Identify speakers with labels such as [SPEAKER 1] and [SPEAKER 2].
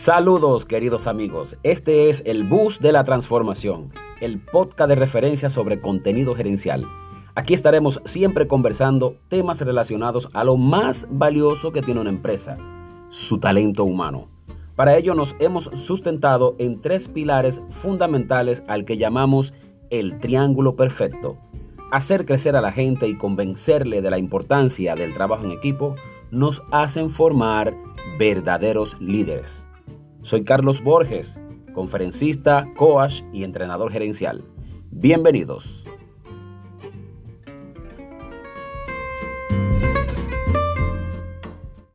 [SPEAKER 1] Saludos queridos amigos, este es el Bus de la Transformación, el podcast de referencia sobre contenido gerencial. Aquí estaremos siempre conversando temas relacionados a lo más valioso que tiene una empresa, su talento humano. Para ello nos hemos sustentado en tres pilares fundamentales al que llamamos el triángulo perfecto. Hacer crecer a la gente y convencerle de la importancia del trabajo en equipo nos hacen formar verdaderos líderes. Soy Carlos Borges, conferencista, coach y entrenador gerencial. Bienvenidos.